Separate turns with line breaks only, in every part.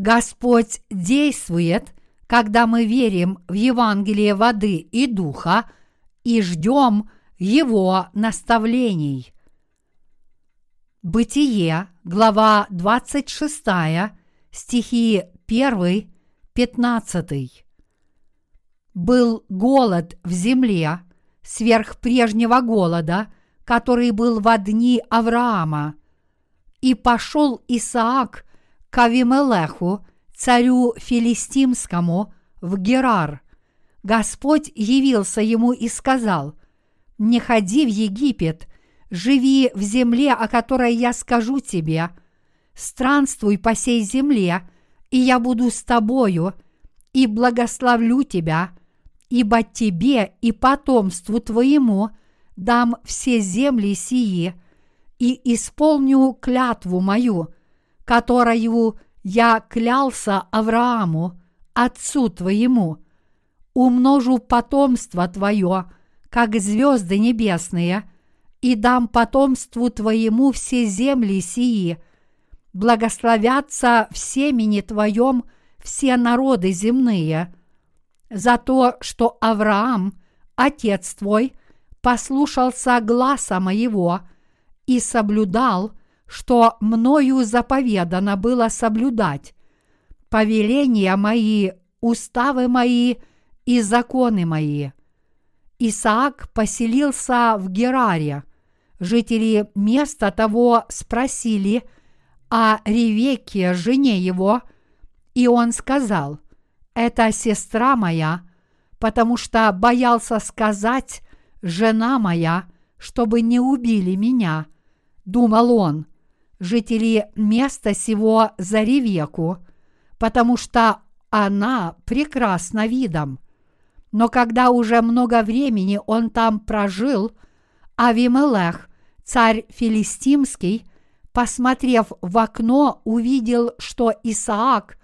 Господь действует, когда мы верим в Евангелие воды и духа и ждем Его наставлений. Бытие, глава 26, стихи 1, 15. Был голод в земле сверх прежнего голода, который был в дни Авраама. И пошел Исаак к Авимелеху, царю филистимскому, в Герар. Господь явился ему и сказал, «Не ходи в Египет, живи в земле, о которой я скажу тебе, странствуй по сей земле, и я буду с тобою, и благословлю тебя, ибо тебе и потомству твоему дам все земли сии, и исполню клятву мою, которую я клялся Аврааму, отцу твоему, умножу потомство твое, как звезды небесные, и дам потомству твоему все земли сии, благословятся в семени твоем все народы земные, за то, что Авраам, отец твой, послушался гласа моего и соблюдал, что мною заповедано было соблюдать, повеления мои, уставы мои и законы мои. Исаак поселился в Гераре. Жители места того спросили о Ревеке, жене его, и он сказал, «Это сестра моя», потому что боялся сказать «жена моя», чтобы не убили меня. Думал он, жители места сего за Ревеку, потому что она прекрасна видом. Но когда уже много времени он там прожил, Авимелех, царь филистимский, посмотрев в окно, увидел, что Исаак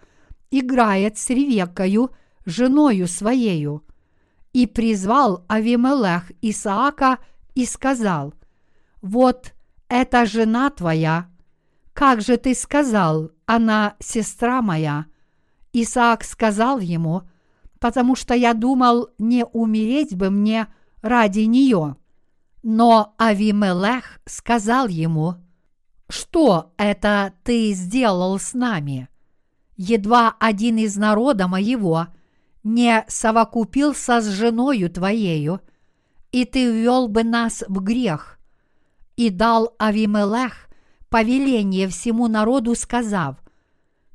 играет с Ревеккою, женою своею. И призвал Авимелех Исаака и сказал, «Вот это жена твоя. Как же ты сказал, она сестра моя?» Исаак сказал ему, потому что я думал, не умереть бы мне ради нее. Но Авимелех сказал ему, «Что это ты сделал с нами? Едва один из народа моего не совокупился с женою твоею, и ты ввел бы нас в грех». И дал Авимелех повеление всему народу, сказав,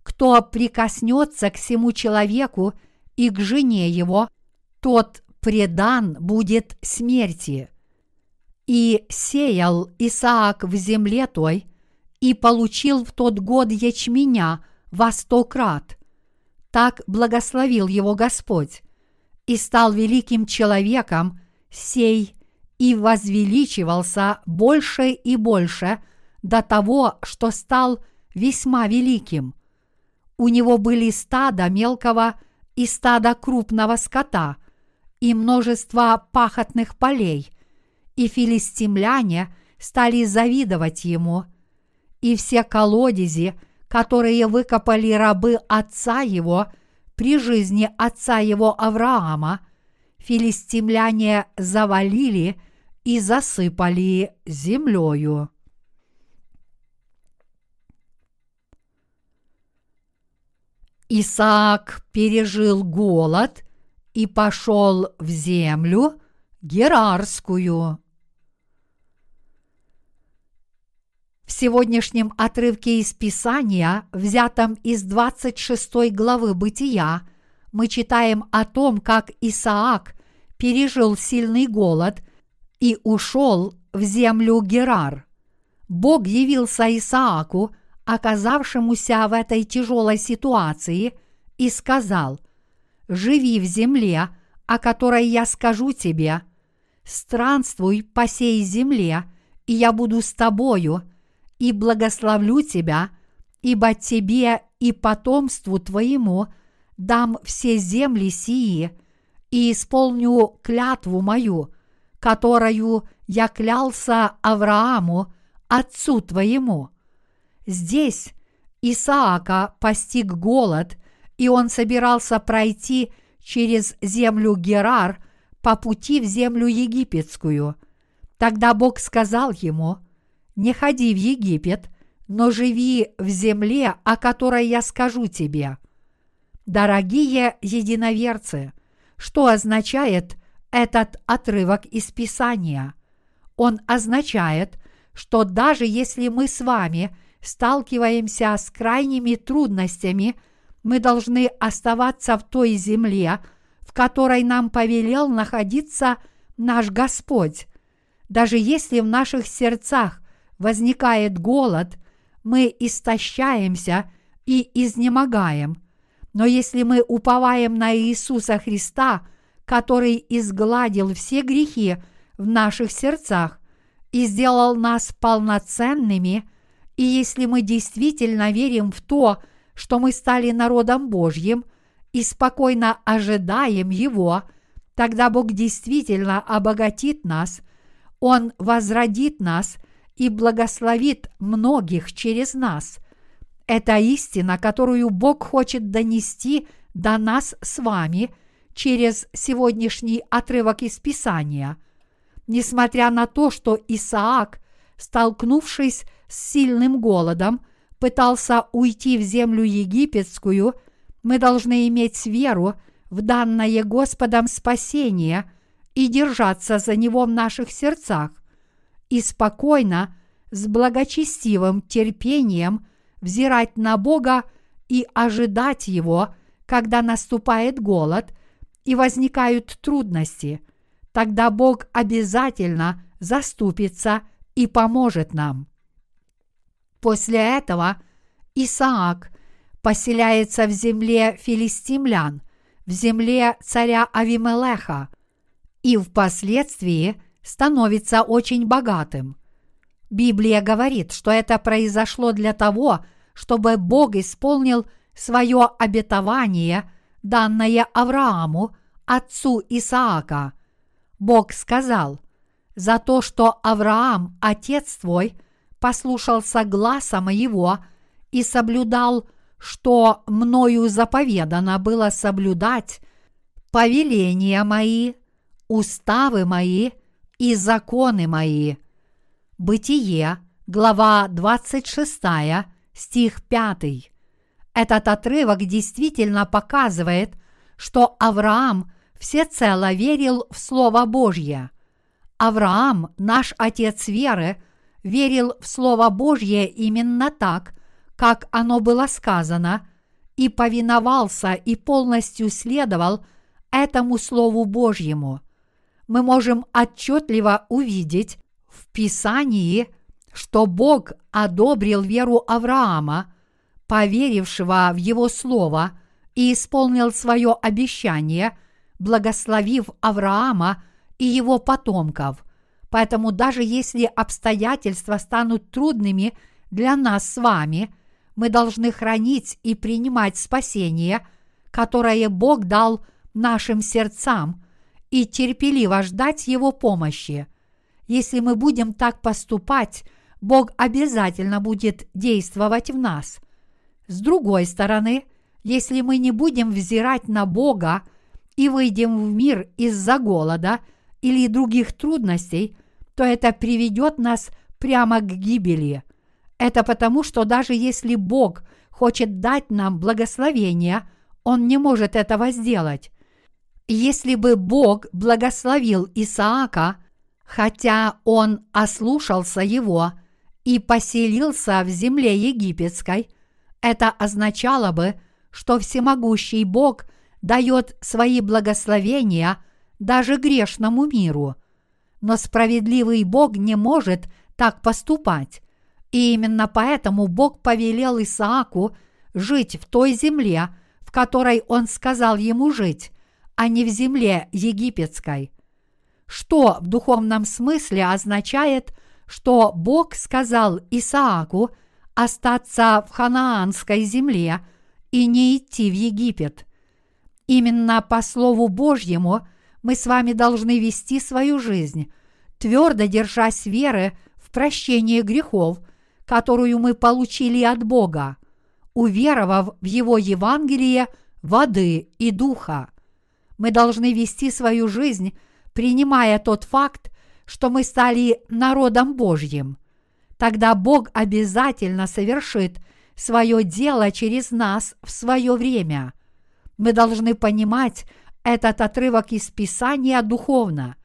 кто прикоснется к всему человеку и к жене его, тот предан будет смерти. И сеял Исаак в земле той, и получил в тот год ячменя во сто крат. Так благословил его Господь, и стал великим человеком сей, и возвеличивался больше и больше до того, что стал весьма великим – у него были стадо мелкого и стадо крупного скота, и множество пахотных полей, и филистимляне стали завидовать ему, и все колодези, которые выкопали рабы отца его при жизни отца его Авраама, филистимляне завалили и засыпали землею. Исаак пережил голод и пошел в землю Герарскую. В сегодняшнем отрывке из Писания, взятом из 26 главы Бытия, мы читаем о том, как Исаак пережил сильный голод и ушел в землю Герар. Бог явился Исааку – оказавшемуся в этой тяжелой ситуации, и сказал, «Живи в земле, о которой я скажу тебе, странствуй по сей земле, и я буду с тобою, и благословлю тебя, ибо тебе и потомству твоему дам все земли сии, и исполню клятву мою, которую я клялся Аврааму, отцу твоему. Здесь Исаака постиг голод, и он собирался пройти через землю Герар по пути в землю египетскую. Тогда Бог сказал ему, «Не ходи в Египет, но живи в земле, о которой я скажу тебе». Дорогие единоверцы, что означает этот отрывок из Писания? Он означает, что даже если мы с вами сталкиваемся с крайними трудностями, мы должны оставаться в той земле, в которой нам повелел находиться наш Господь. Даже если в наших сердцах возникает голод, мы истощаемся и изнемогаем. Но если мы уповаем на Иисуса Христа, который изгладил все грехи в наших сердцах и сделал нас полноценными, и если мы действительно верим в то, что мы стали народом Божьим и спокойно ожидаем Его, тогда Бог действительно обогатит нас, Он возродит нас и благословит многих через нас. Это истина, которую Бог хочет донести до нас с вами через сегодняшний отрывок из Писания. Несмотря на то, что Исаак, столкнувшись с сильным голодом, пытался уйти в землю египетскую, мы должны иметь веру в данное Господом спасение и держаться за него в наших сердцах, и спокойно, с благочестивым терпением взирать на Бога и ожидать Его, когда наступает голод и возникают трудности. Тогда Бог обязательно заступится и поможет нам. После этого Исаак поселяется в земле филистимлян, в земле царя Авимелеха, и впоследствии становится очень богатым. Библия говорит, что это произошло для того, чтобы Бог исполнил свое обетование, данное Аврааму, отцу Исаака. Бог сказал, «За то, что Авраам, отец твой, – послушался гласа моего и соблюдал, что мною заповедано было соблюдать повеления мои, уставы мои и законы мои. Бытие, глава 26, стих 5. Этот отрывок действительно показывает, что Авраам всецело верил в Слово Божье. Авраам, наш отец веры, верил в Слово Божье именно так, как оно было сказано, и повиновался и полностью следовал этому Слову Божьему. Мы можем отчетливо увидеть в Писании, что Бог одобрил веру Авраама, поверившего в его Слово, и исполнил свое обещание, благословив Авраама и его потомков – Поэтому даже если обстоятельства станут трудными для нас с вами, мы должны хранить и принимать спасение, которое Бог дал нашим сердцам, и терпеливо ждать Его помощи. Если мы будем так поступать, Бог обязательно будет действовать в нас. С другой стороны, если мы не будем взирать на Бога и выйдем в мир из-за голода или других трудностей, то это приведет нас прямо к гибели. Это потому, что даже если Бог хочет дать нам благословение, Он не может этого сделать. Если бы Бог благословил Исаака, хотя он ослушался его и поселился в земле египетской, это означало бы, что всемогущий Бог дает свои благословения даже грешному миру – но справедливый Бог не может так поступать. И именно поэтому Бог повелел Исааку жить в той земле, в которой он сказал ему жить, а не в земле египетской. Что в духовном смысле означает, что Бог сказал Исааку остаться в ханаанской земле и не идти в Египет. Именно по Слову Божьему – мы с вами должны вести свою жизнь, твердо держась веры в прощение грехов, которую мы получили от Бога. уверовав в Его Евангелие воды и духа. Мы должны вести свою жизнь, принимая тот факт, что мы стали народом Божьим. Тогда Бог обязательно совершит свое дело через нас в свое время. Мы должны понимать этот отрывок из Писания духовно.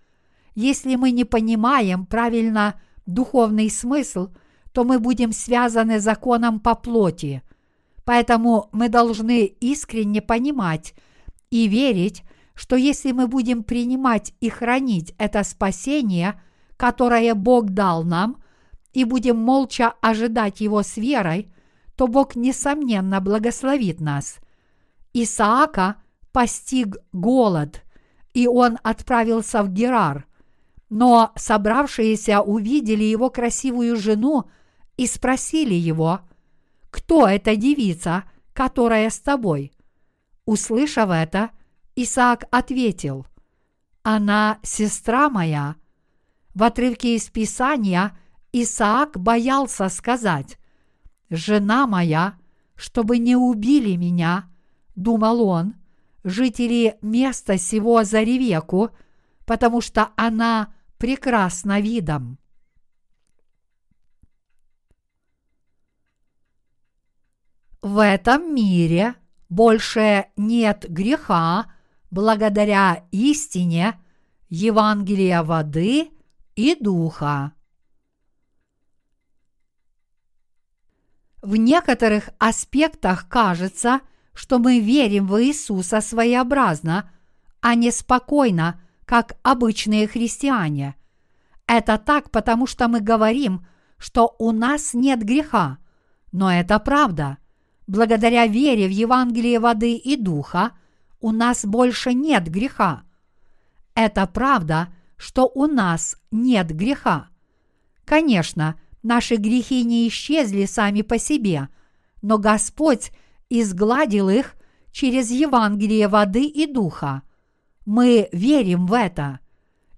Если мы не понимаем правильно духовный смысл, то мы будем связаны законом по плоти. Поэтому мы должны искренне понимать и верить, что если мы будем принимать и хранить это спасение, которое Бог дал нам, и будем молча ожидать его с верой, то Бог, несомненно, благословит нас. Исаака постиг голод, и он отправился в Герар. Но собравшиеся увидели его красивую жену и спросили его, «Кто эта девица, которая с тобой?» Услышав это, Исаак ответил, «Она сестра моя». В отрывке из Писания Исаак боялся сказать, «Жена моя, чтобы не убили меня», — думал он, — жители места сего за Ревеку, потому что она прекрасна видом. В этом мире больше нет греха благодаря истине Евангелия воды и духа. В некоторых аспектах кажется – что мы верим в Иисуса своеобразно, а не спокойно, как обычные христиане. Это так, потому что мы говорим, что у нас нет греха. Но это правда. Благодаря вере в Евангелие воды и духа у нас больше нет греха. Это правда, что у нас нет греха. Конечно, наши грехи не исчезли сами по себе, но Господь изгладил их через Евангелие воды и духа. Мы верим в это.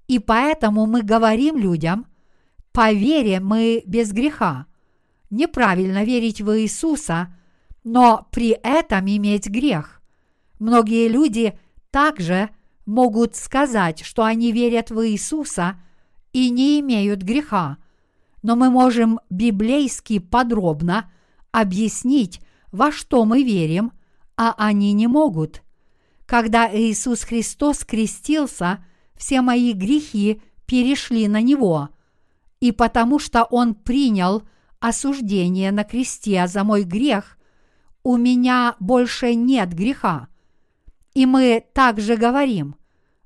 И поэтому мы говорим людям, по вере мы без греха. Неправильно верить в Иисуса, но при этом иметь грех. Многие люди также могут сказать, что они верят в Иисуса и не имеют греха. Но мы можем библейски подробно объяснить, во что мы верим, а они не могут. Когда Иисус Христос крестился, все мои грехи перешли на Него, и потому что Он принял осуждение на кресте за мой грех, у меня больше нет греха. И мы также говорим,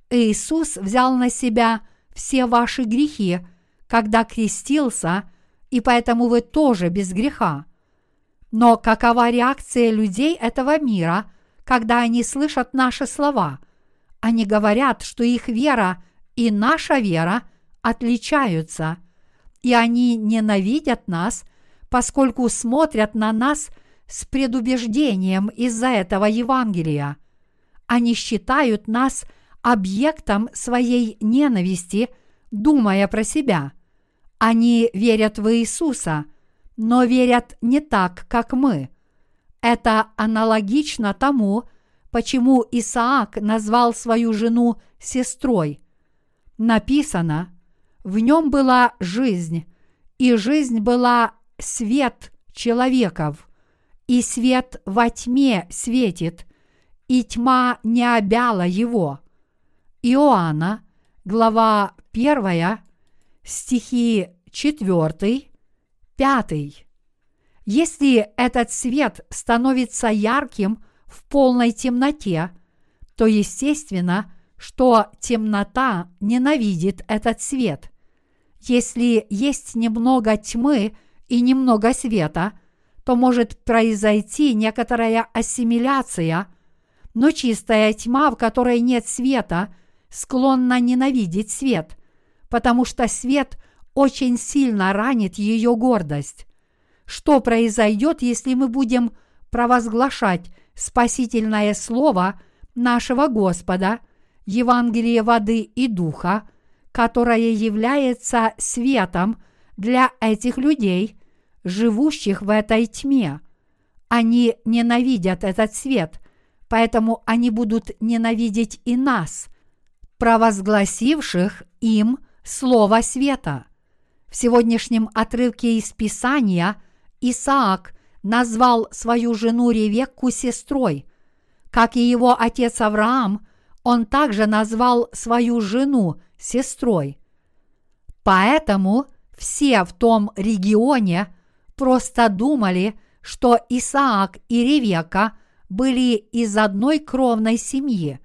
Иисус взял на себя все ваши грехи, когда крестился, и поэтому вы тоже без греха. Но какова реакция людей этого мира, когда они слышат наши слова? Они говорят, что их вера и наша вера отличаются, и они ненавидят нас, поскольку смотрят на нас с предубеждением из-за этого Евангелия. Они считают нас объектом своей ненависти, думая про себя. Они верят в Иисуса – но верят не так, как мы. Это аналогично тому, почему Исаак назвал свою жену сестрой. Написано, в нем была жизнь, и жизнь была свет человеков, и свет во тьме светит, и тьма не обяла его. Иоанна, глава 1, стихи 4, Пятый. Если этот свет становится ярким в полной темноте, то естественно, что темнота ненавидит этот свет. Если есть немного тьмы и немного света, то может произойти некоторая ассимиляция, но чистая тьма, в которой нет света, склонна ненавидеть свет, потому что свет – очень сильно ранит ее гордость. Что произойдет, если мы будем провозглашать спасительное слово нашего Господа, Евангелие воды и духа, которое является светом для этих людей, живущих в этой тьме. Они ненавидят этот свет, поэтому они будут ненавидеть и нас, провозгласивших им Слово Света. В сегодняшнем отрывке из Писания Исаак назвал свою жену Ревекку сестрой. Как и его отец Авраам, он также назвал свою жену сестрой. Поэтому все в том регионе просто думали, что Исаак и Ревека были из одной кровной семьи.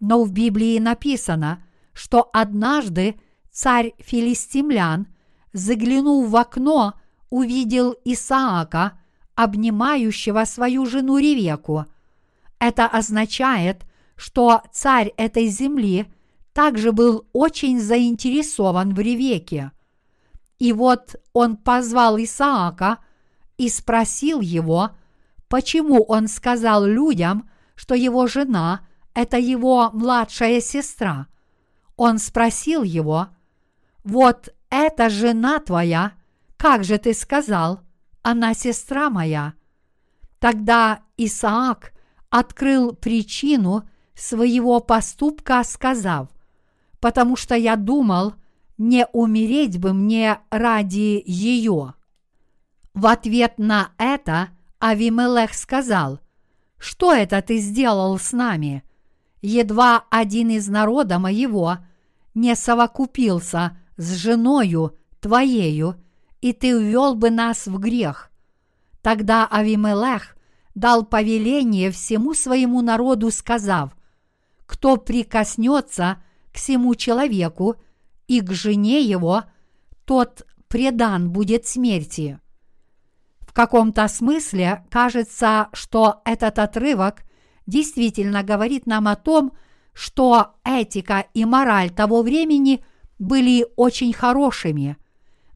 Но в Библии написано, что однажды царь филистимлян, заглянув в окно, увидел Исаака, обнимающего свою жену Ревеку. Это означает, что царь этой земли также был очень заинтересован в Ревеке. И вот он позвал Исаака и спросил его, почему он сказал людям, что его жена – это его младшая сестра. Он спросил его, «Вот эта жена твоя, как же ты сказал, она сестра моя?» Тогда Исаак открыл причину своего поступка, сказав, «Потому что я думал, не умереть бы мне ради ее». В ответ на это Авимелех сказал, «Что это ты сделал с нами? Едва один из народа моего не совокупился с женою твоею, и ты ввел бы нас в грех». Тогда Авимелех дал повеление всему своему народу, сказав, «Кто прикоснется к всему человеку и к жене его, тот предан будет смерти». В каком-то смысле кажется, что этот отрывок действительно говорит нам о том, что этика и мораль того времени были очень хорошими.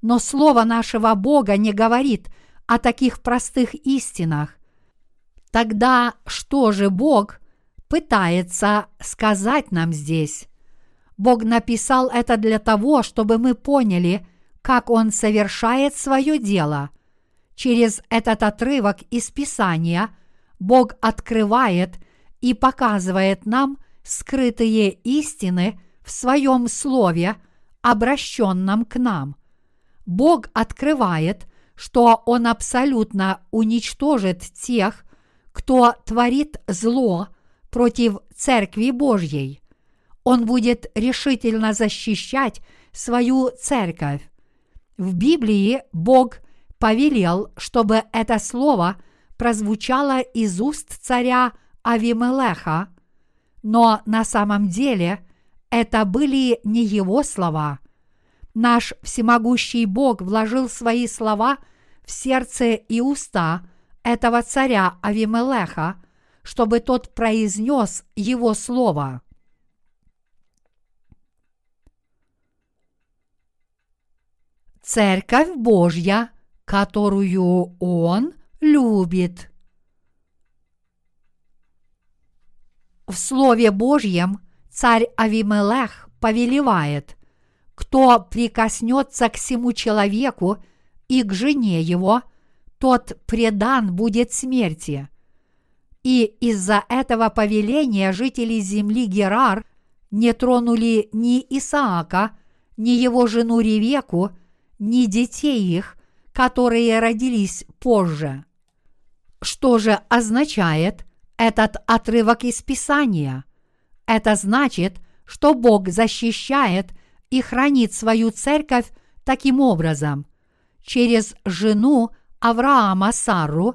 Но Слово нашего Бога не говорит о таких простых истинах. Тогда что же Бог пытается сказать нам здесь? Бог написал это для того, чтобы мы поняли, как Он совершает свое дело. Через этот отрывок из Писания Бог открывает и показывает нам скрытые истины в Своем Слове, обращенном к нам. Бог открывает, что Он абсолютно уничтожит тех, кто творит зло против Церкви Божьей. Он будет решительно защищать свою церковь. В Библии Бог повелел, чтобы это слово прозвучало из уст царя Авимелеха, но на самом деле это были не его слова. Наш всемогущий Бог вложил свои слова в сердце и уста этого царя Авимелеха, чтобы тот произнес его слово. Церковь Божья, которую Он любит. В Слове Божьем царь Авимелех повелевает, кто прикоснется к всему человеку и к жене его, тот предан будет смерти. И из-за этого повеления жители земли Герар не тронули ни Исаака, ни его жену Ревеку, ни детей их, которые родились позже. Что же означает этот отрывок из Писания? Это значит, что Бог защищает и хранит свою церковь таким образом. Через жену Авраама Сару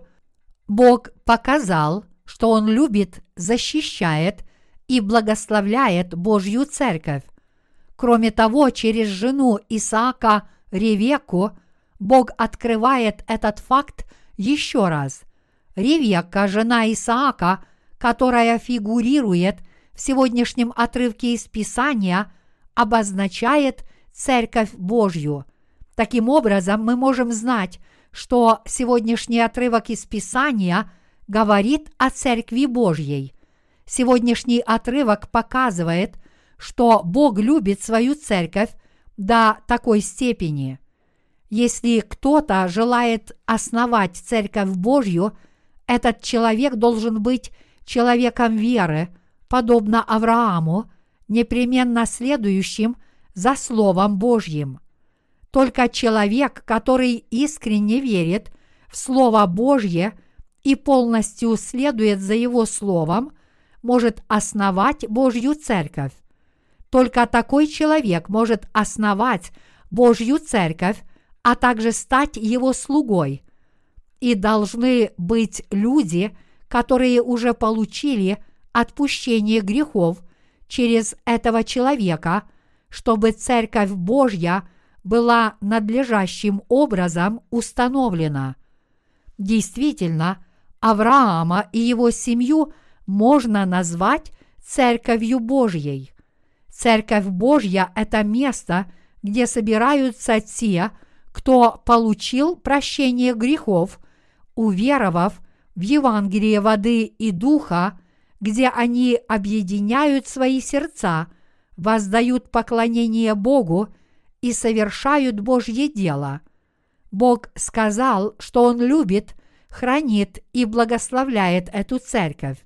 Бог показал, что Он любит, защищает и благословляет Божью церковь. Кроме того, через жену Исаака Ревеку Бог открывает этот факт еще раз. Ревека, жена Исаака, которая фигурирует в сегодняшнем отрывке из Писания, обозначает Церковь Божью. Таким образом, мы можем знать, что сегодняшний отрывок из Писания говорит о Церкви Божьей. Сегодняшний отрывок показывает, что Бог любит свою церковь до такой степени. Если кто-то желает основать церковь Божью, Этот человек должен быть человеком веры, подобно Аврааму, непременно следующим за Словом Божьим. Только человек, который искренне верит в Слово Божье и полностью следует за Его Словом, может основать Божью Церковь. Только такой человек может основать Божью Церковь, а также стать Его слугой. И должны быть люди, которые уже получили отпущение грехов через этого человека, чтобы Церковь Божья – была надлежащим образом установлена. Действительно, Авраама и его семью можно назвать Церковью Божьей. Церковь Божья – это место, где собираются те, кто получил прощение грехов, уверовав в Евангелие воды и духа, где они объединяют свои сердца, воздают поклонение Богу – и совершают Божье дело. Бог сказал, что Он любит, хранит и благословляет эту церковь.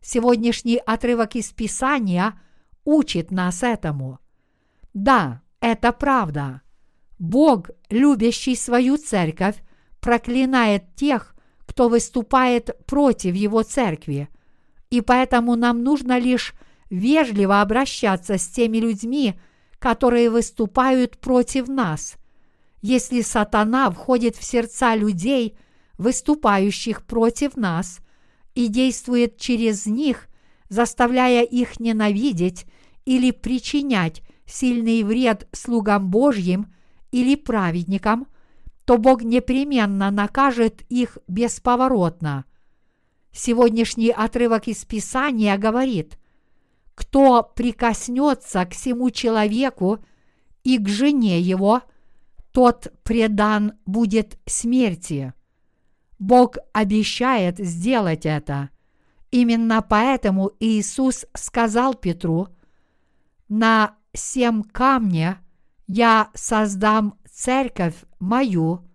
Сегодняшний отрывок из Писания учит нас этому. Да, это правда. Бог, любящий свою церковь, проклинает тех, кто выступает против его церкви. И поэтому нам нужно лишь вежливо обращаться с теми людьми, которые выступают против нас. Если сатана входит в сердца людей, выступающих против нас, и действует через них, заставляя их ненавидеть или причинять сильный вред слугам Божьим или праведникам, то Бог непременно накажет их бесповоротно. Сегодняшний отрывок из Писания говорит, кто прикоснется к всему человеку и к жене его, тот предан будет смерти. Бог обещает сделать это. Именно поэтому Иисус сказал Петру, «На семь камне я создам церковь мою,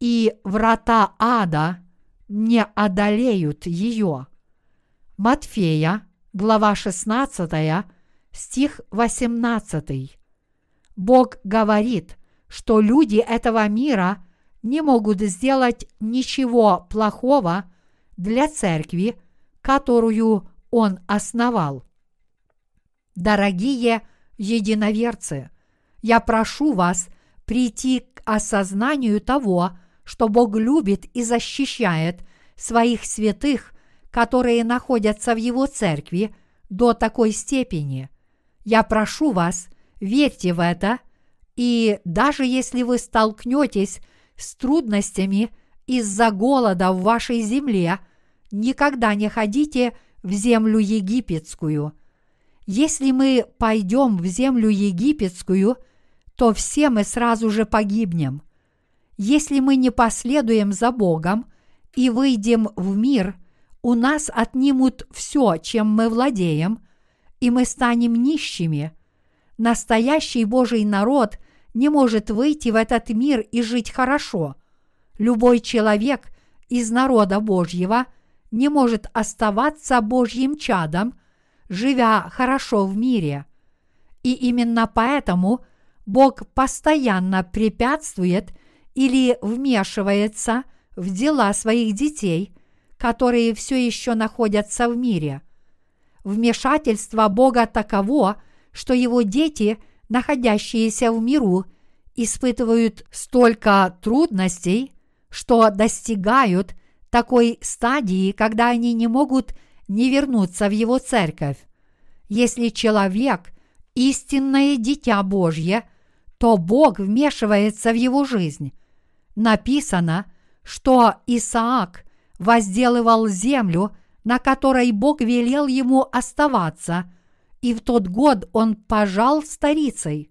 и врата ада не одолеют ее». Матфея, глава 16, стих 18. Бог говорит, что люди этого мира не могут сделать ничего плохого для церкви, которую Он основал. Дорогие единоверцы, я прошу вас прийти к осознанию того, что Бог любит и защищает своих святых – которые находятся в Его церкви до такой степени. Я прошу вас, верьте в это, и даже если вы столкнетесь с трудностями из-за голода в вашей земле, никогда не ходите в землю египетскую. Если мы пойдем в землю египетскую, то все мы сразу же погибнем. Если мы не последуем за Богом и выйдем в мир – у нас отнимут все, чем мы владеем, и мы станем нищими. Настоящий Божий народ не может выйти в этот мир и жить хорошо. Любой человек из народа Божьего не может оставаться Божьим чадом, живя хорошо в мире. И именно поэтому Бог постоянно препятствует или вмешивается в дела своих детей – которые все еще находятся в мире. Вмешательство Бога таково, что его дети, находящиеся в миру, испытывают столько трудностей, что достигают такой стадии, когда они не могут не вернуться в его церковь. Если человек – истинное дитя Божье, то Бог вмешивается в его жизнь. Написано, что Исаак возделывал землю, на которой Бог велел ему оставаться, и в тот год он пожал старицей.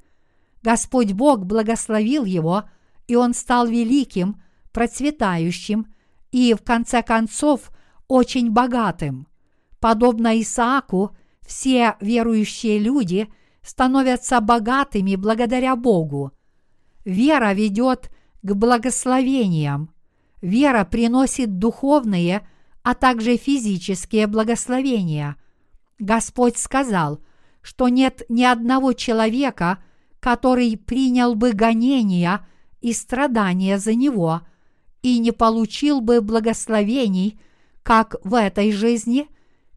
Господь Бог благословил его, и он стал великим, процветающим и, в конце концов, очень богатым. Подобно Исааку, все верующие люди становятся богатыми благодаря Богу. Вера ведет к благословениям – вера приносит духовные, а также физические благословения. Господь сказал, что нет ни одного человека, который принял бы гонения и страдания за него и не получил бы благословений как в этой жизни,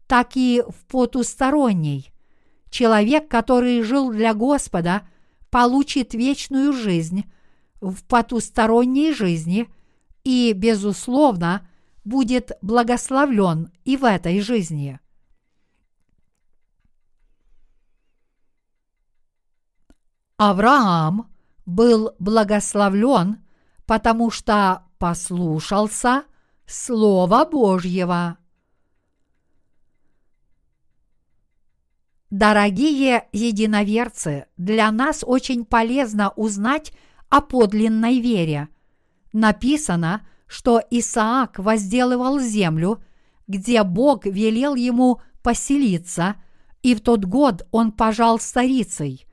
так и в потусторонней. Человек, который жил для Господа, получит вечную жизнь в потусторонней жизни и, безусловно, будет благословлен и в этой жизни. Авраам был благословлен, потому что послушался Слова Божьего. Дорогие единоверцы, для нас очень полезно узнать о подлинной вере. Написано, что Исаак возделывал землю, где Бог велел ему поселиться, и в тот год он пожал старицей.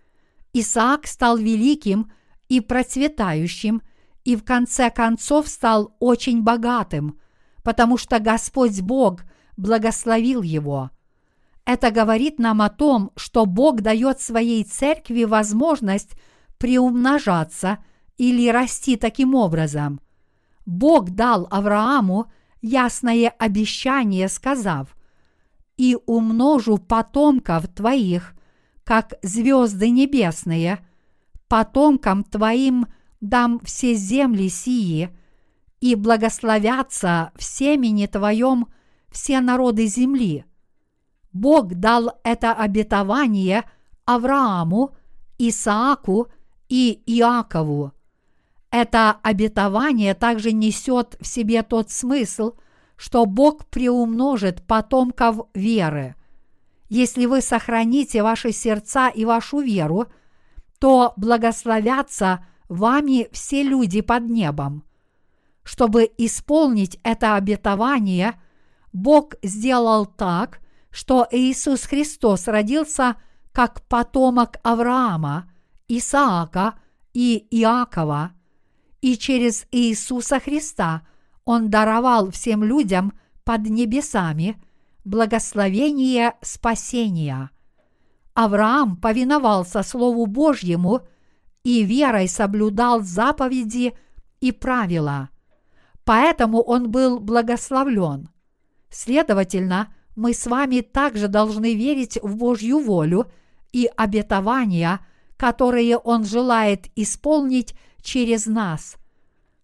Исаак стал великим и процветающим, и в конце концов стал очень богатым, потому что Господь Бог благословил его – это говорит нам о том, что Бог дает своей церкви возможность приумножаться или расти таким образом. Бог дал Аврааму ясное обещание, сказав, «И умножу потомков твоих, как звезды небесные, потомкам твоим дам все земли сии, и благословятся в семени твоем все народы земли». Бог дал это обетование Аврааму, Исааку и Иакову. Это обетование также несет в себе тот смысл, что Бог приумножит потомков веры. Если вы сохраните ваши сердца и вашу веру, то благословятся вами все люди под небом. Чтобы исполнить это обетование, Бог сделал так, что Иисус Христос родился как потомок Авраама, Исаака и Иакова, и через Иисуса Христа Он даровал всем людям под небесами благословение спасения. Авраам повиновался Слову Божьему и верой соблюдал заповеди и правила. Поэтому он был благословлен. Следовательно, мы с вами также должны верить в Божью волю и обетования, которые Он желает исполнить через нас.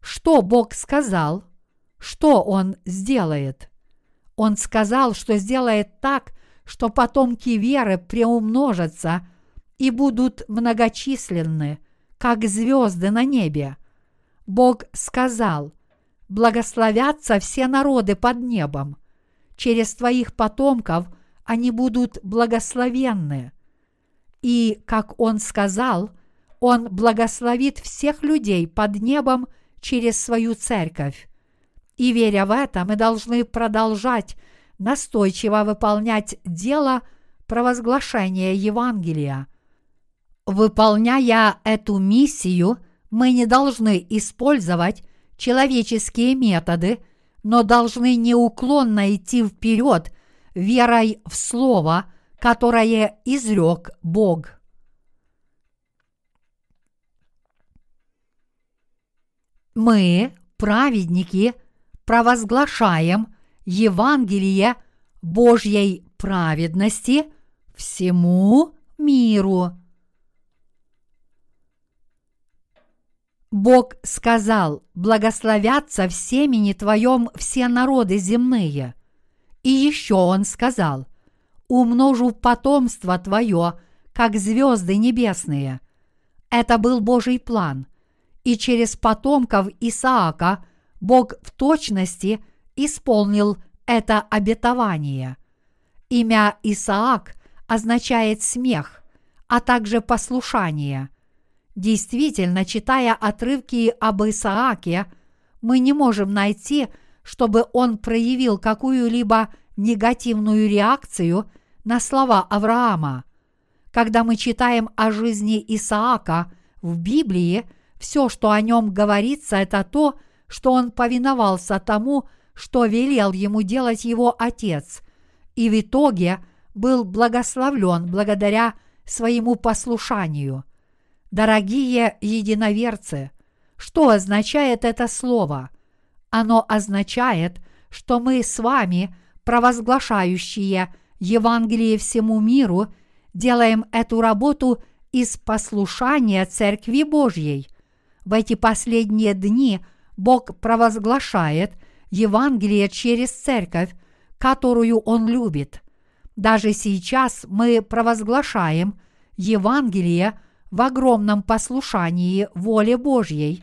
Что Бог сказал? Что Он сделает? Он сказал, что сделает так, что потомки веры преумножатся и будут многочисленны, как звезды на небе. Бог сказал, благословятся все народы под небом – через твоих потомков они будут благословенны. И, как он сказал, он благословит всех людей под небом через свою церковь. И веря в это, мы должны продолжать настойчиво выполнять дело провозглашения Евангелия. Выполняя эту миссию, мы не должны использовать человеческие методы – но должны неуклонно идти вперед верой в Слово, которое изрек Бог. Мы, праведники, провозглашаем Евангелие Божьей праведности всему миру. Бог сказал, благословятся в семени твоем все народы земные. И еще Он сказал, умножу потомство твое, как звезды небесные. Это был Божий план. И через потомков Исаака Бог в точности исполнил это обетование. Имя Исаак означает смех, а также послушание – Действительно, читая отрывки об Исааке, мы не можем найти, чтобы он проявил какую-либо негативную реакцию на слова Авраама. Когда мы читаем о жизни Исаака в Библии, все, что о нем говорится, это то, что он повиновался тому, что велел ему делать его отец, и в итоге был благословлен благодаря своему послушанию. Дорогие единоверцы, что означает это слово? Оно означает, что мы с вами, провозглашающие Евангелие всему миру, делаем эту работу из послушания Церкви Божьей. В эти последние дни Бог провозглашает Евангелие через Церковь, которую Он любит. Даже сейчас мы провозглашаем Евангелие в огромном послушании воле Божьей,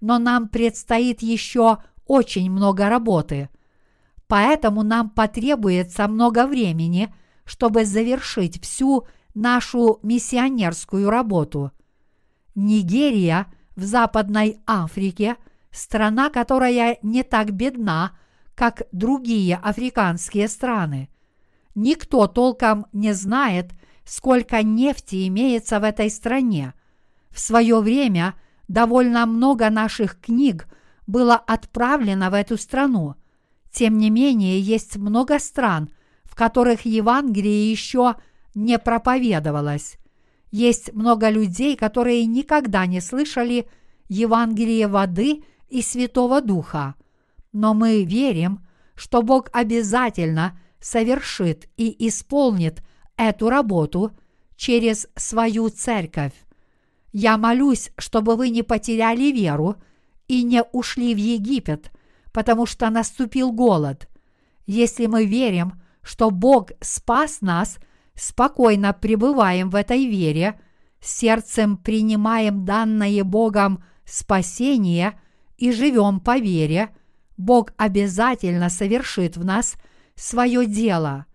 но нам предстоит еще очень много работы. Поэтому нам потребуется много времени, чтобы завершить всю нашу миссионерскую работу. Нигерия в Западной Африке – страна, которая не так бедна, как другие африканские страны. Никто толком не знает, сколько нефти имеется в этой стране. В свое время довольно много наших книг было отправлено в эту страну. Тем не менее, есть много стран, в которых Евангелие еще не проповедовалось. Есть много людей, которые никогда не слышали Евангелие воды и Святого Духа. Но мы верим, что Бог обязательно совершит и исполнит эту работу через свою церковь. Я молюсь, чтобы вы не потеряли веру и не ушли в Египет, потому что наступил голод. Если мы верим, что Бог спас нас, спокойно пребываем в этой вере, сердцем принимаем данное Богом спасение и живем по вере, Бог обязательно совершит в нас свое дело.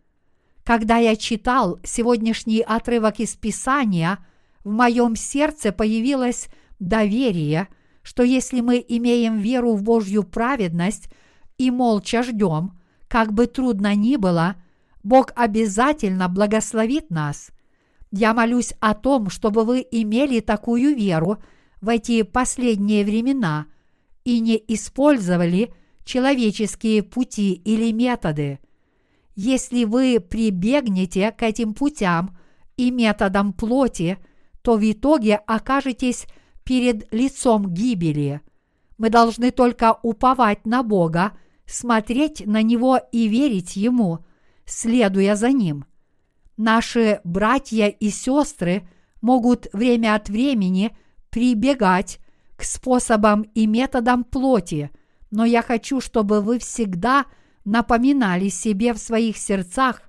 Когда я читал сегодняшний отрывок из Писания, в моем сердце появилось доверие, что если мы имеем веру в Божью праведность и молча ждем, как бы трудно ни было, Бог обязательно благословит нас. Я молюсь о том, чтобы вы имели такую веру в эти последние времена и не использовали человеческие пути или методы. Если вы прибегнете к этим путям и методам плоти, то в итоге окажетесь перед лицом гибели. Мы должны только уповать на Бога, смотреть на Него и верить Ему, следуя за Ним. Наши братья и сестры могут время от времени прибегать к способам и методам плоти, но я хочу, чтобы вы всегда – напоминали себе в своих сердцах,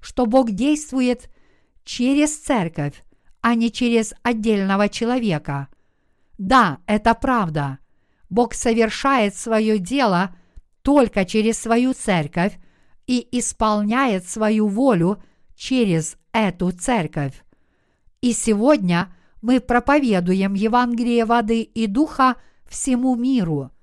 что Бог действует через церковь, а не через отдельного человека. Да, это правда. Бог совершает свое дело только через свою церковь и исполняет свою волю через эту церковь. И сегодня мы проповедуем Евангелие воды и духа всему миру –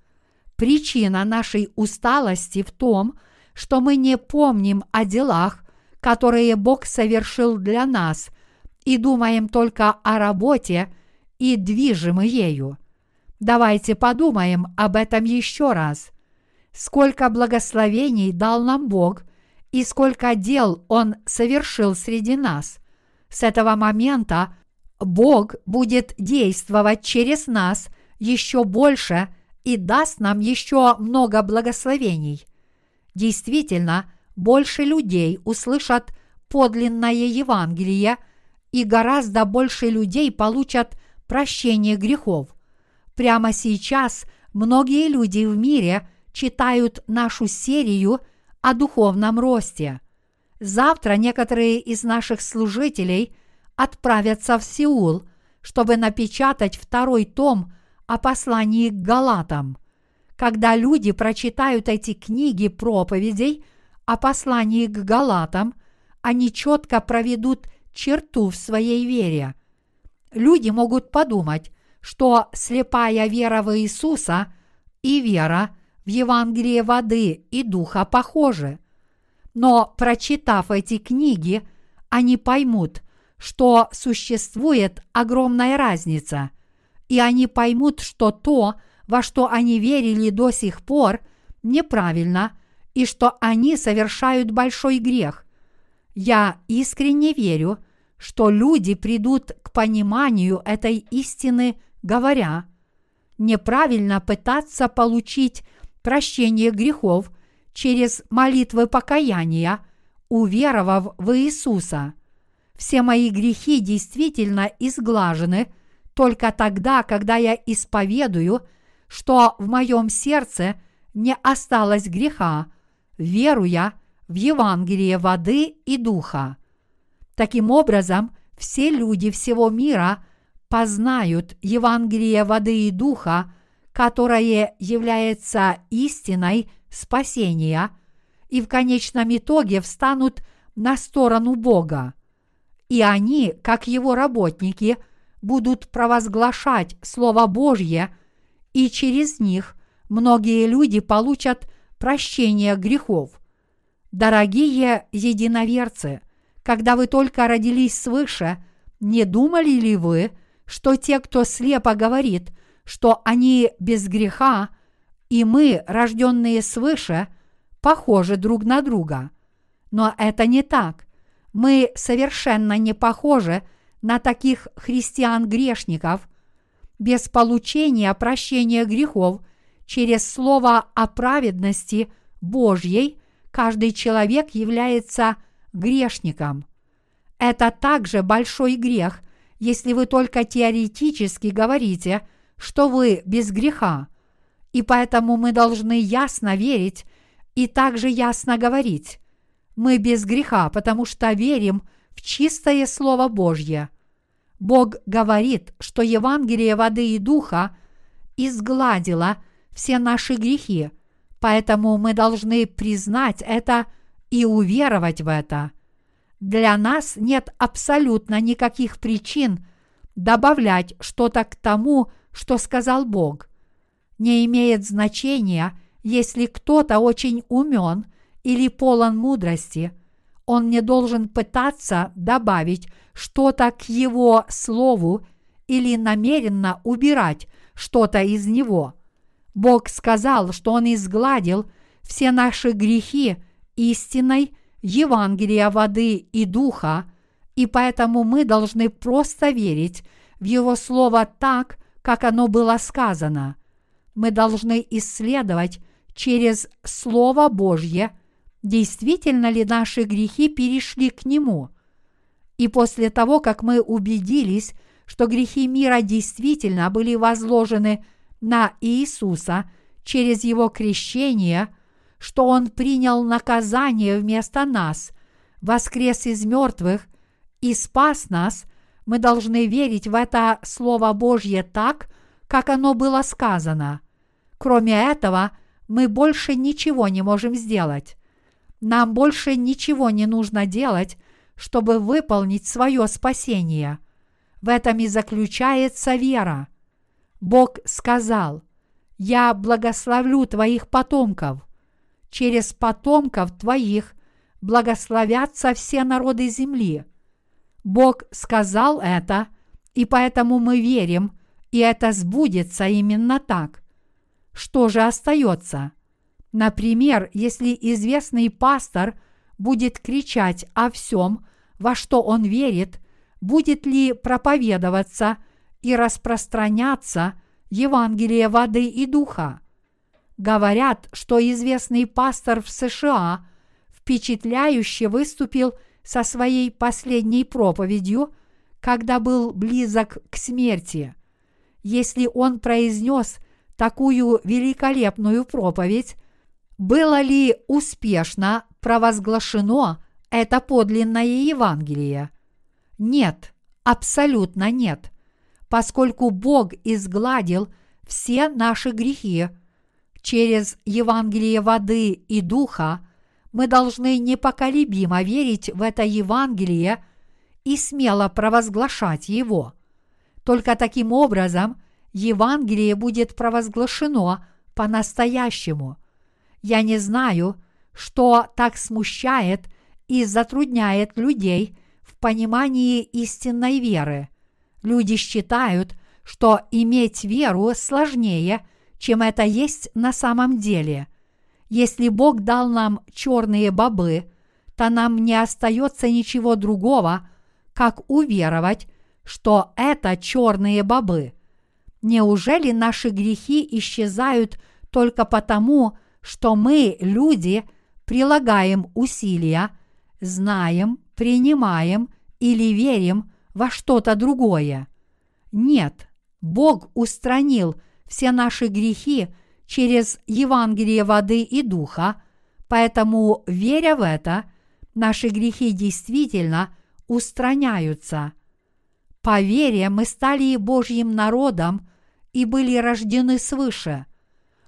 Причина нашей усталости в том, что мы не помним о делах, которые Бог совершил для нас, и думаем только о работе и движимы ею. Давайте подумаем об этом еще раз. Сколько благословений дал нам Бог и сколько дел Он совершил среди нас. С этого момента Бог будет действовать через нас еще больше – и даст нам еще много благословений. Действительно, больше людей услышат подлинное Евангелие, и гораздо больше людей получат прощение грехов. Прямо сейчас многие люди в мире читают нашу серию о духовном росте. Завтра некоторые из наших служителей отправятся в Сеул, чтобы напечатать второй том о послании к Галатам. Когда люди прочитают эти книги проповедей о послании к Галатам, они четко проведут черту в своей вере. Люди могут подумать, что слепая вера в Иисуса и вера в Евангелие воды и духа похожи. Но прочитав эти книги, они поймут, что существует огромная разница – и они поймут, что то, во что они верили до сих пор, неправильно и что они совершают большой грех. Я искренне верю, что люди придут к пониманию этой истины, говоря, неправильно пытаться получить прощение грехов через молитвы покаяния, уверовав в Иисуса. Все мои грехи действительно изглажены только тогда, когда я исповедую, что в моем сердце не осталось греха, веруя в Евангелие воды и духа. Таким образом, все люди всего мира познают Евангелие воды и духа, которое является истиной спасения, и в конечном итоге встанут на сторону Бога. И они, как его работники, будут провозглашать Слово Божье, и через них многие люди получат прощение грехов. Дорогие единоверцы, когда вы только родились свыше, не думали ли вы, что те, кто слепо говорит, что они без греха, и мы, рожденные свыше, похожи друг на друга? Но это не так. Мы совершенно не похожи на таких христиан-грешников. Без получения прощения грехов через слово о праведности Божьей каждый человек является грешником. Это также большой грех, если вы только теоретически говорите, что вы без греха. И поэтому мы должны ясно верить и также ясно говорить. Мы без греха, потому что верим в чистое Слово Божье. Бог говорит, что Евангелие воды и духа изгладило все наши грехи, поэтому мы должны признать это и уверовать в это. Для нас нет абсолютно никаких причин добавлять что-то к тому, что сказал Бог. Не имеет значения, если кто-то очень умен или полон мудрости, он не должен пытаться добавить что-то к его слову или намеренно убирать что-то из него. Бог сказал, что Он изгладил все наши грехи истиной Евангелия воды и духа, и поэтому мы должны просто верить в Его Слово так, как оно было сказано. Мы должны исследовать через Слово Божье, действительно ли наши грехи перешли к Нему. И после того, как мы убедились, что грехи мира действительно были возложены на Иисуса через Его крещение – что Он принял наказание вместо нас, воскрес из мертвых и спас нас, мы должны верить в это Слово Божье так, как оно было сказано. Кроме этого, мы больше ничего не можем сделать. Нам больше ничего не нужно делать, чтобы выполнить свое спасение. В этом и заключается вера. Бог сказал, «Я благословлю твоих потомков» через потомков твоих благословятся все народы земли. Бог сказал это, и поэтому мы верим, и это сбудется именно так. Что же остается? Например, если известный пастор будет кричать о всем, во что он верит, будет ли проповедоваться и распространяться Евангелие воды и духа? Говорят, что известный пастор в США впечатляюще выступил со своей последней проповедью, когда был близок к смерти. Если он произнес такую великолепную проповедь, было ли успешно провозглашено это подлинное Евангелие? Нет, абсолютно нет, поскольку Бог изгладил все наши грехи через Евангелие воды и духа мы должны непоколебимо верить в это Евангелие и смело провозглашать его. Только таким образом Евангелие будет провозглашено по-настоящему. Я не знаю, что так смущает и затрудняет людей в понимании истинной веры. Люди считают, что иметь веру сложнее – чем это есть на самом деле. Если Бог дал нам черные бобы, то нам не остается ничего другого, как уверовать, что это черные бобы. Неужели наши грехи исчезают только потому, что мы, люди, прилагаем усилия, знаем, принимаем или верим во что-то другое? Нет, Бог устранил все наши грехи через Евангелие воды и духа, поэтому, веря в это, наши грехи действительно устраняются. По вере мы стали Божьим народом и были рождены свыше.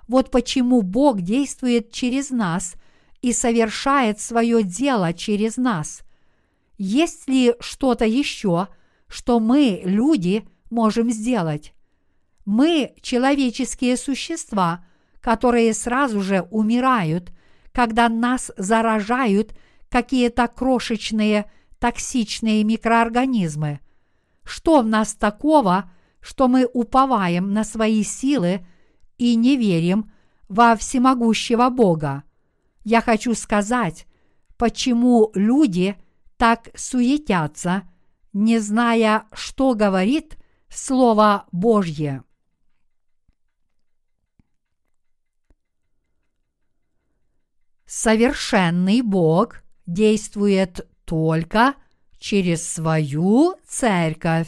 Вот почему Бог действует через нас и совершает свое дело через нас. Есть ли что-то еще, что мы, люди, можем сделать? Мы человеческие существа, которые сразу же умирают, когда нас заражают какие-то крошечные токсичные микроорганизмы. Что в нас такого, что мы уповаем на свои силы и не верим во всемогущего Бога? Я хочу сказать, почему люди так суетятся, не зная, что говорит Слово Божье. Совершенный Бог действует только через свою церковь.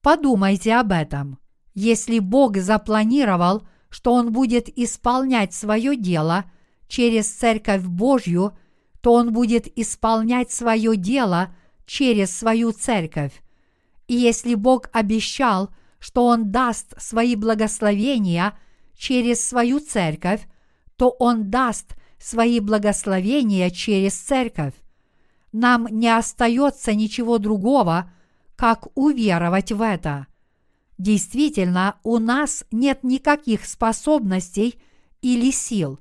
Подумайте об этом. Если Бог запланировал, что Он будет исполнять свое дело через Церковь Божью, то Он будет исполнять свое дело через свою Церковь. И если Бог обещал, что Он даст свои благословения – через свою церковь, то Он даст свои благословения через церковь. Нам не остается ничего другого, как уверовать в это. Действительно, у нас нет никаких способностей или сил.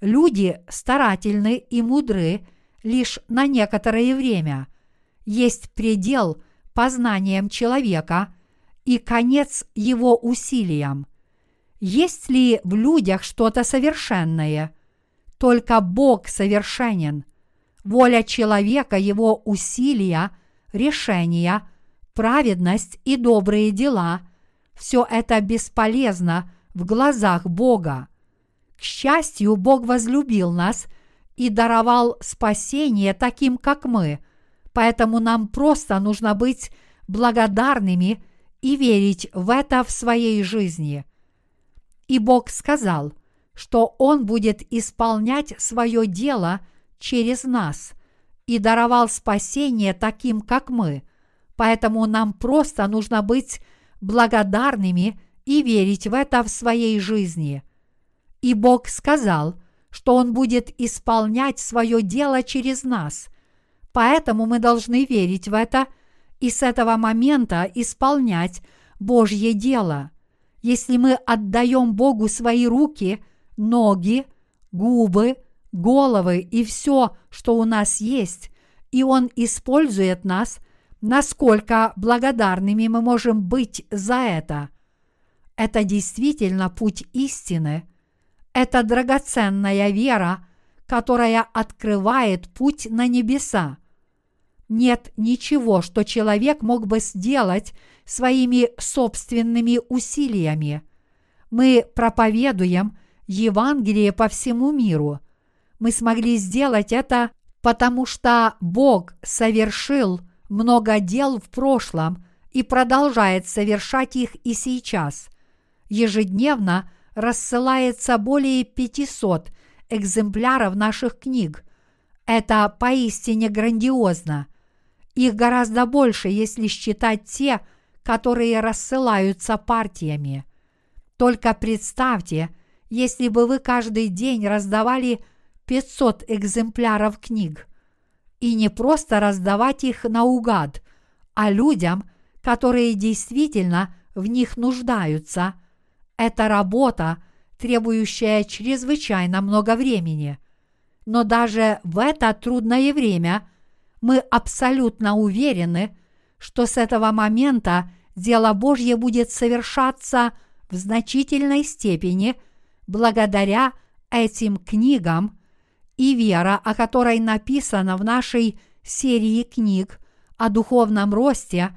Люди старательны и мудры лишь на некоторое время. Есть предел познанием человека и конец его усилиям. Есть ли в людях что-то совершенное? Только Бог совершенен. Воля человека, его усилия, решения, праведность и добрые дела – все это бесполезно в глазах Бога. К счастью, Бог возлюбил нас и даровал спасение таким, как мы, поэтому нам просто нужно быть благодарными и верить в это в своей жизни – и Бог сказал, что Он будет исполнять свое дело через нас и даровал спасение таким, как мы. Поэтому нам просто нужно быть благодарными и верить в это в своей жизни. И Бог сказал, что Он будет исполнять свое дело через нас. Поэтому мы должны верить в это и с этого момента исполнять Божье дело – если мы отдаем Богу свои руки, ноги, губы, головы и все, что у нас есть, и Он использует нас, насколько благодарными мы можем быть за это. Это действительно путь истины. Это драгоценная вера, которая открывает путь на небеса. Нет ничего, что человек мог бы сделать своими собственными усилиями. Мы проповедуем Евангелие по всему миру. Мы смогли сделать это, потому что Бог совершил много дел в прошлом и продолжает совершать их и сейчас. Ежедневно рассылается более 500 экземпляров наших книг. Это поистине грандиозно – их гораздо больше, если считать те, которые рассылаются партиями. Только представьте, если бы вы каждый день раздавали 500 экземпляров книг. И не просто раздавать их наугад, а людям, которые действительно в них нуждаются. Это работа, требующая чрезвычайно много времени. Но даже в это трудное время – мы абсолютно уверены, что с этого момента дело Божье будет совершаться в значительной степени благодаря этим книгам, и вера, о которой написано в нашей серии книг о духовном росте,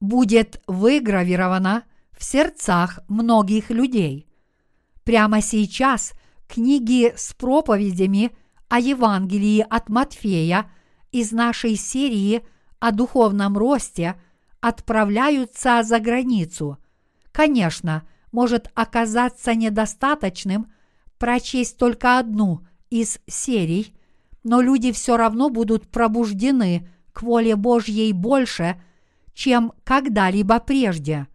будет выгравирована в сердцах многих людей. Прямо сейчас книги с проповедями о Евангелии от Матфея из нашей серии о духовном росте отправляются за границу. Конечно, может оказаться недостаточным прочесть только одну из серий, но люди все равно будут пробуждены к воле Божьей больше, чем когда-либо прежде.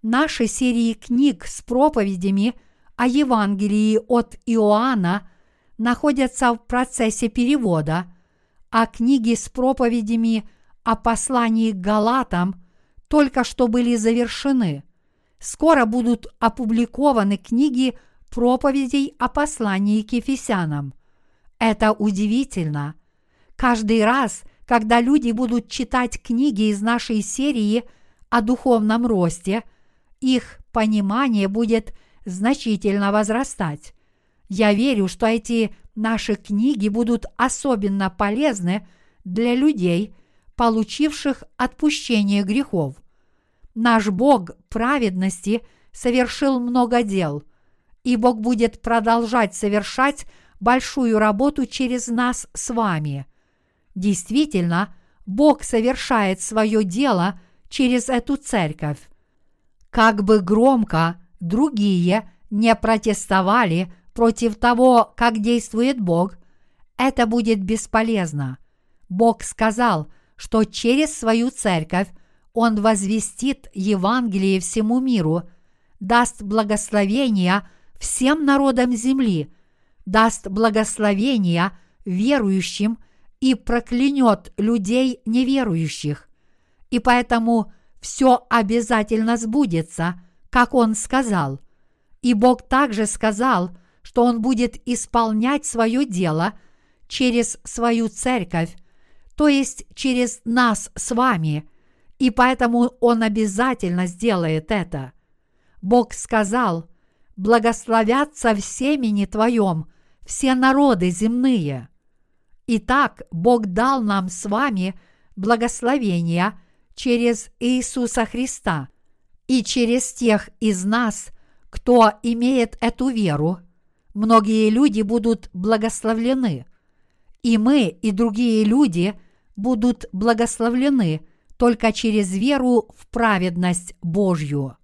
Наши серии книг с проповедями о Евангелии от Иоанна находятся в процессе перевода, а книги с проповедями о послании к Галатам только что были завершены. Скоро будут опубликованы книги проповедей о послании к Ефесянам. Это удивительно. Каждый раз, когда люди будут читать книги из нашей серии о духовном росте, их понимание будет значительно возрастать. Я верю, что эти наши книги будут особенно полезны для людей, получивших отпущение грехов. Наш Бог праведности совершил много дел, и Бог будет продолжать совершать большую работу через нас с вами. Действительно, Бог совершает свое дело через эту церковь. Как бы громко другие не протестовали против того, как действует Бог, это будет бесполезно. Бог сказал, что через свою церковь Он возвестит Евангелие всему миру, даст благословения всем народам земли, даст благословения верующим и проклянет людей неверующих. И поэтому все обязательно сбудется, как Он сказал. И Бог также сказал – что Он будет исполнять свое дело через свою церковь, то есть через нас с вами, и поэтому Он обязательно сделает это. Бог сказал, благословятся в семени Твоем все народы земные. Итак, Бог дал нам с вами благословения через Иисуса Христа и через тех из нас, кто имеет эту веру – многие люди будут благословлены. И мы, и другие люди будут благословлены только через веру в праведность Божью.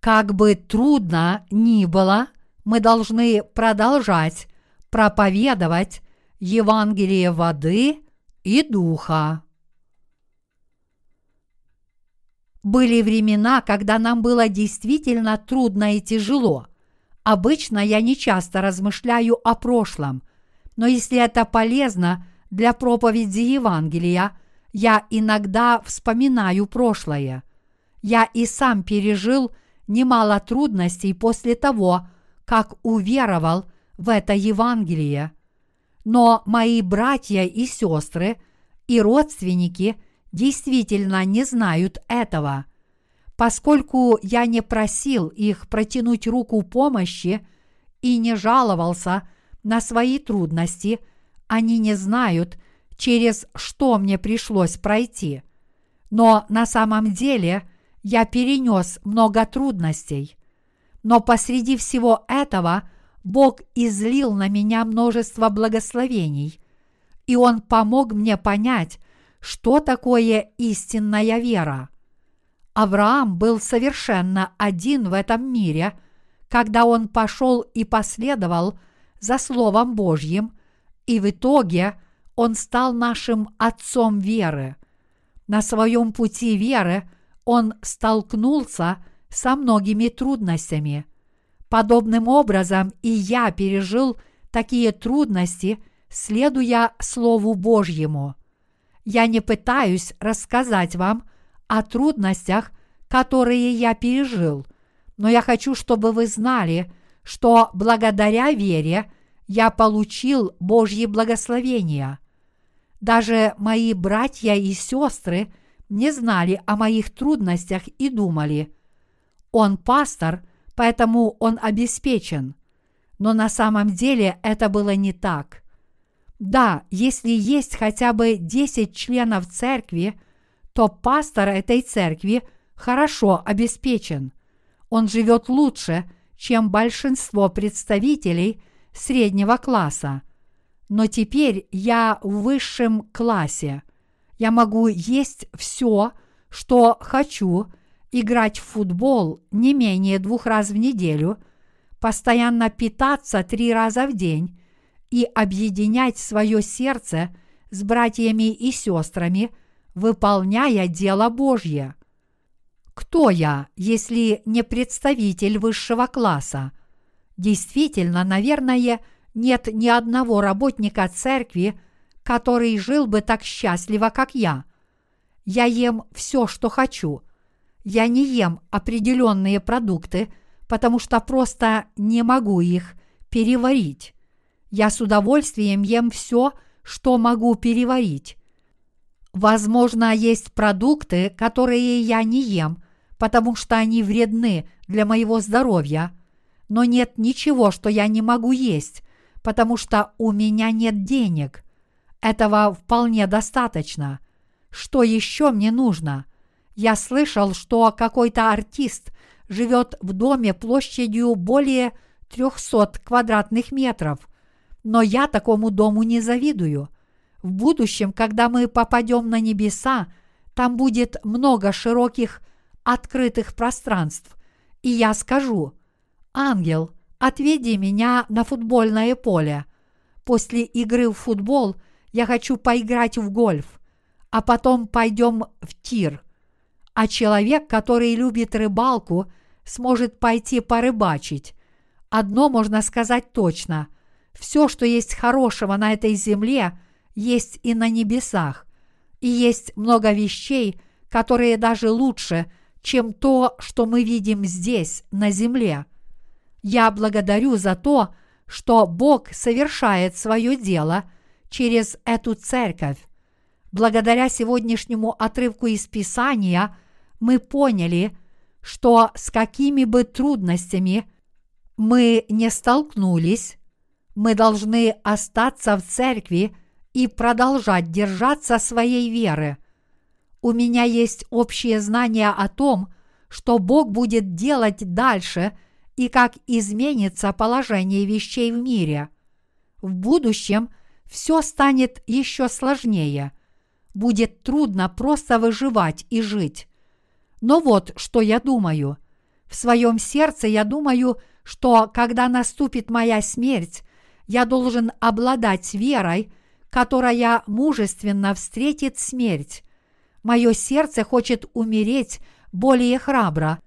Как бы трудно ни было, мы должны продолжать проповедовать Евангелие воды и духа. Были времена, когда нам было действительно трудно и тяжело. Обычно я не часто размышляю о прошлом, но если это полезно для проповеди Евангелия, я иногда вспоминаю прошлое. Я и сам пережил немало трудностей после того, как уверовал в это Евангелие. Но мои братья и сестры и родственники – действительно не знают этого. Поскольку я не просил их протянуть руку помощи и не жаловался на свои трудности, они не знают, через что мне пришлось пройти. Но на самом деле я перенес много трудностей. Но посреди всего этого Бог излил на меня множество благословений, и Он помог мне понять, что такое истинная вера. Авраам был совершенно один в этом мире, когда он пошел и последовал за Словом Божьим, и в итоге он стал нашим отцом веры. На своем пути веры он столкнулся со многими трудностями. Подобным образом и я пережил такие трудности, следуя Слову Божьему. Я не пытаюсь рассказать вам о трудностях, которые я пережил, но я хочу, чтобы вы знали, что благодаря вере я получил Божьи благословения. Даже мои братья и сестры не знали о моих трудностях и думали, он пастор, поэтому он обеспечен. Но на самом деле это было не так. Да, если есть хотя бы 10 членов церкви, то пастор этой церкви хорошо обеспечен. Он живет лучше, чем большинство представителей среднего класса. Но теперь я в высшем классе. Я могу есть все, что хочу, играть в футбол не менее двух раз в неделю, постоянно питаться три раза в день и объединять свое сердце с братьями и сестрами, выполняя дело Божье. Кто я, если не представитель высшего класса? Действительно, наверное, нет ни одного работника церкви, который жил бы так счастливо, как я. Я ем все, что хочу. Я не ем определенные продукты, потому что просто не могу их переварить. Я с удовольствием ем все, что могу переварить. Возможно, есть продукты, которые я не ем, потому что они вредны для моего здоровья, но нет ничего, что я не могу есть, потому что у меня нет денег. Этого вполне достаточно. Что еще мне нужно? Я слышал, что какой-то артист живет в доме площадью более 300 квадратных метров, но я такому дому не завидую. В будущем, когда мы попадем на небеса, там будет много широких открытых пространств, и я скажу, «Ангел, отведи меня на футбольное поле. После игры в футбол я хочу поиграть в гольф, а потом пойдем в тир. А человек, который любит рыбалку, сможет пойти порыбачить. Одно можно сказать точно. Все, что есть хорошего на этой земле, есть и на небесах. И есть много вещей, которые даже лучше, чем то, что мы видим здесь, на земле – я благодарю за то, что Бог совершает свое дело через эту церковь. Благодаря сегодняшнему отрывку из Писания мы поняли, что с какими бы трудностями мы не столкнулись, мы должны остаться в церкви и продолжать держаться своей веры. У меня есть общее знание о том, что Бог будет делать дальше – и как изменится положение вещей в мире. В будущем все станет еще сложнее. Будет трудно просто выживать и жить. Но вот что я думаю. В своем сердце я думаю, что когда наступит моя смерть, я должен обладать верой, которая мужественно встретит смерть. Мое сердце хочет умереть более храбро,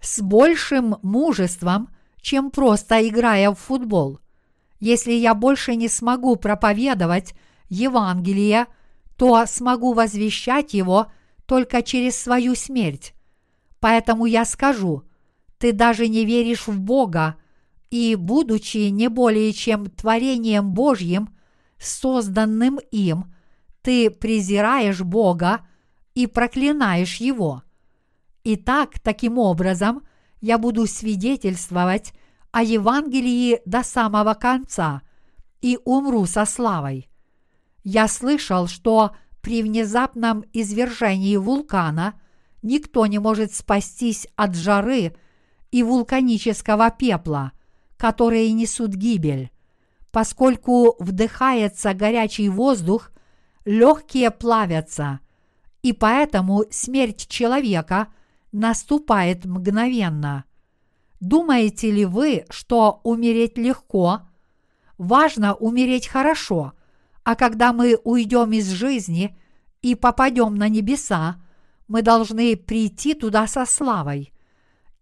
с большим мужеством, чем просто играя в футбол. Если я больше не смогу проповедовать Евангелие, то смогу возвещать его только через свою смерть. Поэтому я скажу, ты даже не веришь в Бога, и, будучи не более чем творением Божьим, созданным им, ты презираешь Бога и проклинаешь Его. Итак, таким образом, я буду свидетельствовать о Евангелии до самого конца и умру со славой. Я слышал, что при внезапном извержении вулкана никто не может спастись от жары и вулканического пепла, которые несут гибель. Поскольку вдыхается горячий воздух, легкие плавятся, и поэтому смерть человека – наступает мгновенно. Думаете ли вы, что умереть легко? Важно умереть хорошо, а когда мы уйдем из жизни и попадем на небеса, мы должны прийти туда со славой.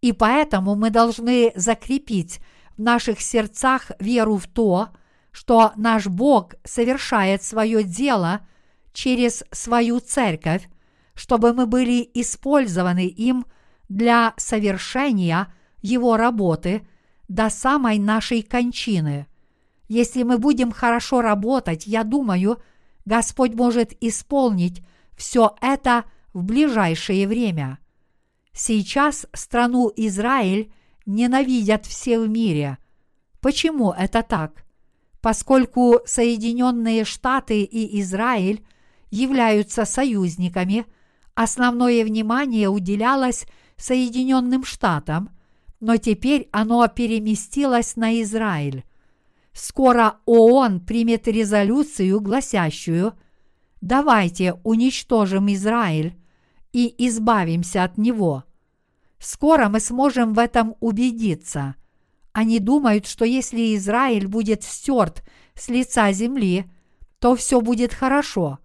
И поэтому мы должны закрепить в наших сердцах веру в то, что наш Бог совершает свое дело через свою церковь, чтобы мы были использованы им для совершения его работы до самой нашей кончины. Если мы будем хорошо работать, я думаю, Господь может исполнить все это в ближайшее время. Сейчас страну Израиль ненавидят все в мире. Почему это так? Поскольку Соединенные Штаты и Израиль являются союзниками, основное внимание уделялось Соединенным Штатам, но теперь оно переместилось на Израиль. Скоро ООН примет резолюцию, гласящую «Давайте уничтожим Израиль и избавимся от него». Скоро мы сможем в этом убедиться. Они думают, что если Израиль будет стерт с лица земли, то все будет хорошо.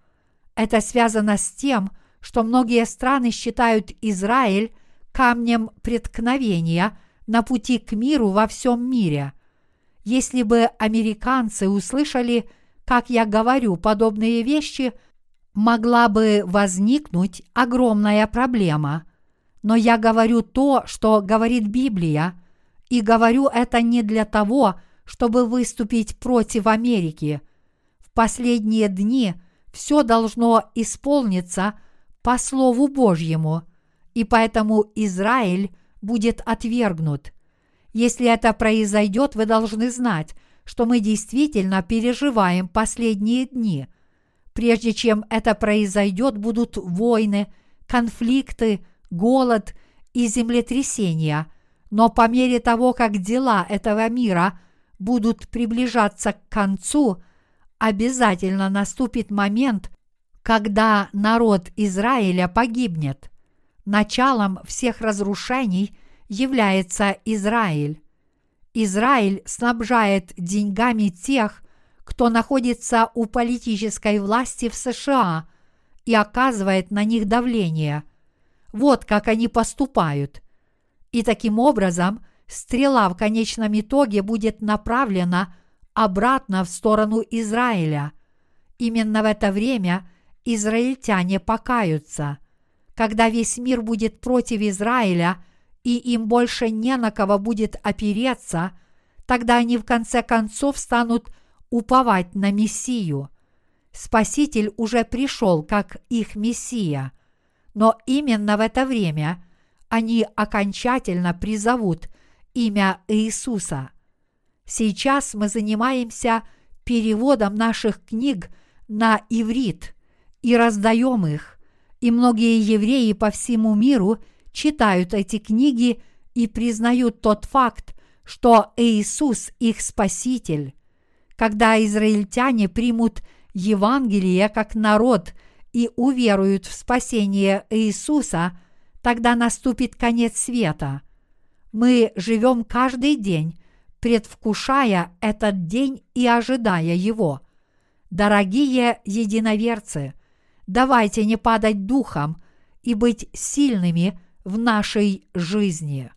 Это связано с тем, что многие страны считают Израиль камнем преткновения на пути к миру во всем мире – если бы американцы услышали, как я говорю подобные вещи, могла бы возникнуть огромная проблема. Но я говорю то, что говорит Библия, и говорю это не для того, чтобы выступить против Америки. В последние дни все должно исполниться по Слову Божьему, и поэтому Израиль будет отвергнут – если это произойдет, вы должны знать, что мы действительно переживаем последние дни. Прежде чем это произойдет, будут войны, конфликты, голод и землетрясения. Но по мере того, как дела этого мира будут приближаться к концу, обязательно наступит момент, когда народ Израиля погибнет. Началом всех разрушений – является Израиль. Израиль снабжает деньгами тех, кто находится у политической власти в США и оказывает на них давление. Вот как они поступают. И таким образом стрела в конечном итоге будет направлена обратно в сторону Израиля. Именно в это время израильтяне покаются. Когда весь мир будет против Израиля – и им больше не на кого будет опереться, тогда они в конце концов станут уповать на Мессию. Спаситель уже пришел как их Мессия, но именно в это время они окончательно призовут имя Иисуса. Сейчас мы занимаемся переводом наших книг на иврит и раздаем их, и многие евреи по всему миру – читают эти книги и признают тот факт, что Иисус их Спаситель. Когда израильтяне примут Евангелие как народ и уверуют в спасение Иисуса, тогда наступит конец света. Мы живем каждый день, предвкушая этот день и ожидая его. Дорогие единоверцы, давайте не падать духом и быть сильными – в нашей жизни.